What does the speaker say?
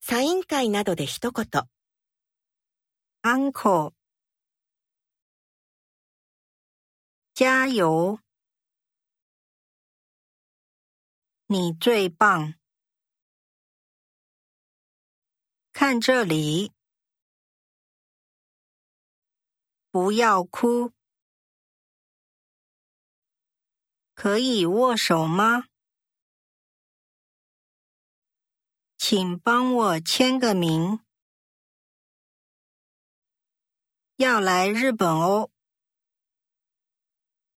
サイン会などで一言。 uncle，加油！你最棒！看这里，不要哭，可以握手吗？ 请帮我签个名。要来日本哦！